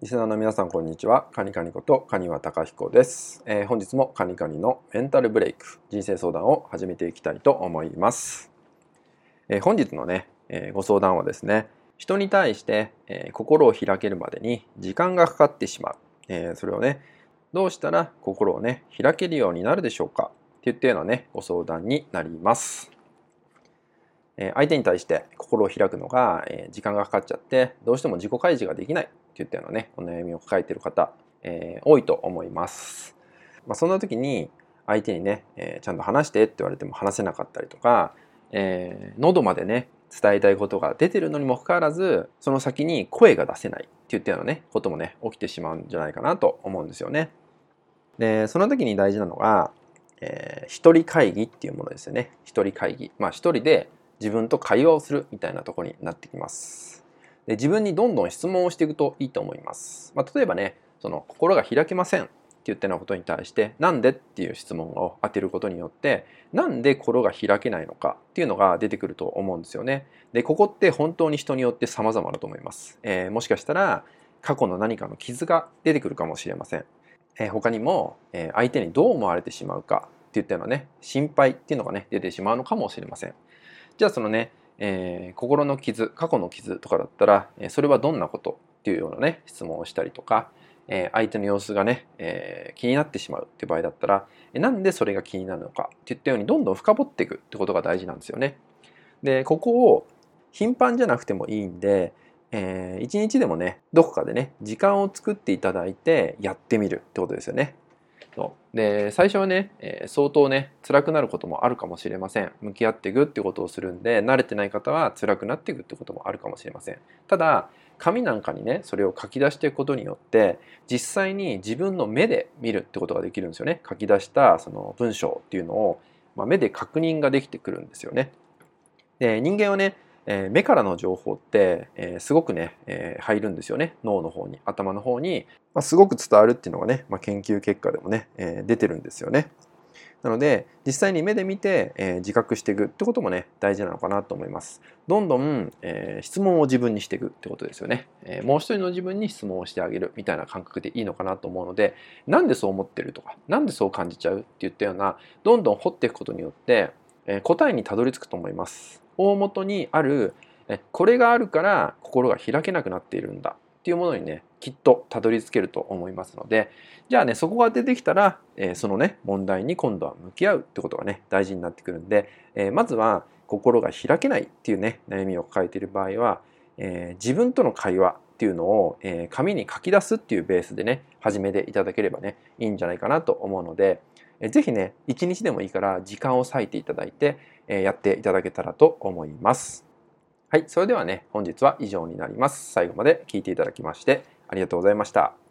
リスナーの皆さんこんにちは。カニカニことカニワタカヒコです、えー、本日もカニカニのメンタルブレイク人生相談を始めていきたいと思います。えー、本日のね、えー、ご相談はですね、人に対して、え心を開けるまでに時間がかかってしまう。えそれをね、どうしたら心をね、開けるようになるでしょうかっていったようなね、ご相談になります。え相手に対して心を開くのが、え時間がかかっちゃってどうしても自己開示ができないっていったようなねお悩みを抱えてる方、え、多いと思います。まあ、そんな時に相手にね、え、ちゃんと話してって言われても話せなかったりとか、えー、喉までね伝えたいことが出てるのにもかかわらずその先に声が出せないっていったようなねこともね起きてしまうんじゃないかなと思うんですよね。でその時に大事なのが、えー、一人会議っていうものですよね一人会議まあ一人で自分と会話をするみたいなとこになってきます。で自分にどんどん質問をしていくといいと思います。まあ、例えばね、その心が開けませんって言ったようなことに対して、なんでっていう質問を当てることによって、なんで心が開けないのかっていうのが出てくると思うんですよね。で、ここって本当に人によって様々だと思います。えー、もしかしたら過去の何かの傷が出てくるかもしれません。えー、他にも、えー、相手にどう思われてしまうかっていったようなね、心配っていうのがね、出てしまうのかもしれません。じゃあそのね、えー、心の傷、過去の傷とかだったら、えそれはどんなことっていうようなね、質問をしたりとか、え、相手の様子がね、え、気になってしまうっていう場合だったら、えなんでそれが気になるのかっていったようにどんどん深掘っていくってことが大事なんですよね。で、ここを頻繁じゃなくてもいいんで、えー、一日でもね、どこかでね、時間を作っていただいてやってみるってことですよね。そう。で最初はね、えー、相当ね辛くなることもあるかもしれません。向き合っていくってことをするんで慣れてない方は辛くなっていくってこともあるかもしれません。ただ紙なんかにねそれを書き出していくことによって実際に自分の目で見るってことができるんですよね。書き出したその文章っていうのを、まあ、目で確認ができてくるんですよね。で人間はねえー、目からの情報って、えー、すごくね、えー、入るんですよね脳の方に頭の方に、まあ、すごく伝わるっていうのがね、まあ、研究結果でもね、え出てるんですよね。なので実際に目で見て、え自覚していくってこともね大事なのかなと思います。どんどん、え質問を自分にしていくってことですよね、えもう一人の自分に質問をしてあげるみたいな感覚でいいのかなと思うのでなんでそう思ってるとかなんでそう感じちゃうって言ったようなどんどん掘っていくことによって、え答えにたどり着くと思います。大元にあるこれがあるから心が開けなくなっているんだっていうものにねきっとたどり着けると思いますのでじゃあねそこが出てきたら、え、そのね問題に今度は向き合うってことがね大事になってくるんで、え、まずは心が開けないっていうね悩みを抱えている場合は、え、自分との会話っていうのを、え紙に書き出すっていうベースでね始めていただければねいいんじゃないかなと思うので、えー、ね一日でもいいから時間を割いていただいて、えやっていただけたらと思います。はい、それではね、本日は以上になります。最後まで聞いていただきましてありがとうございました。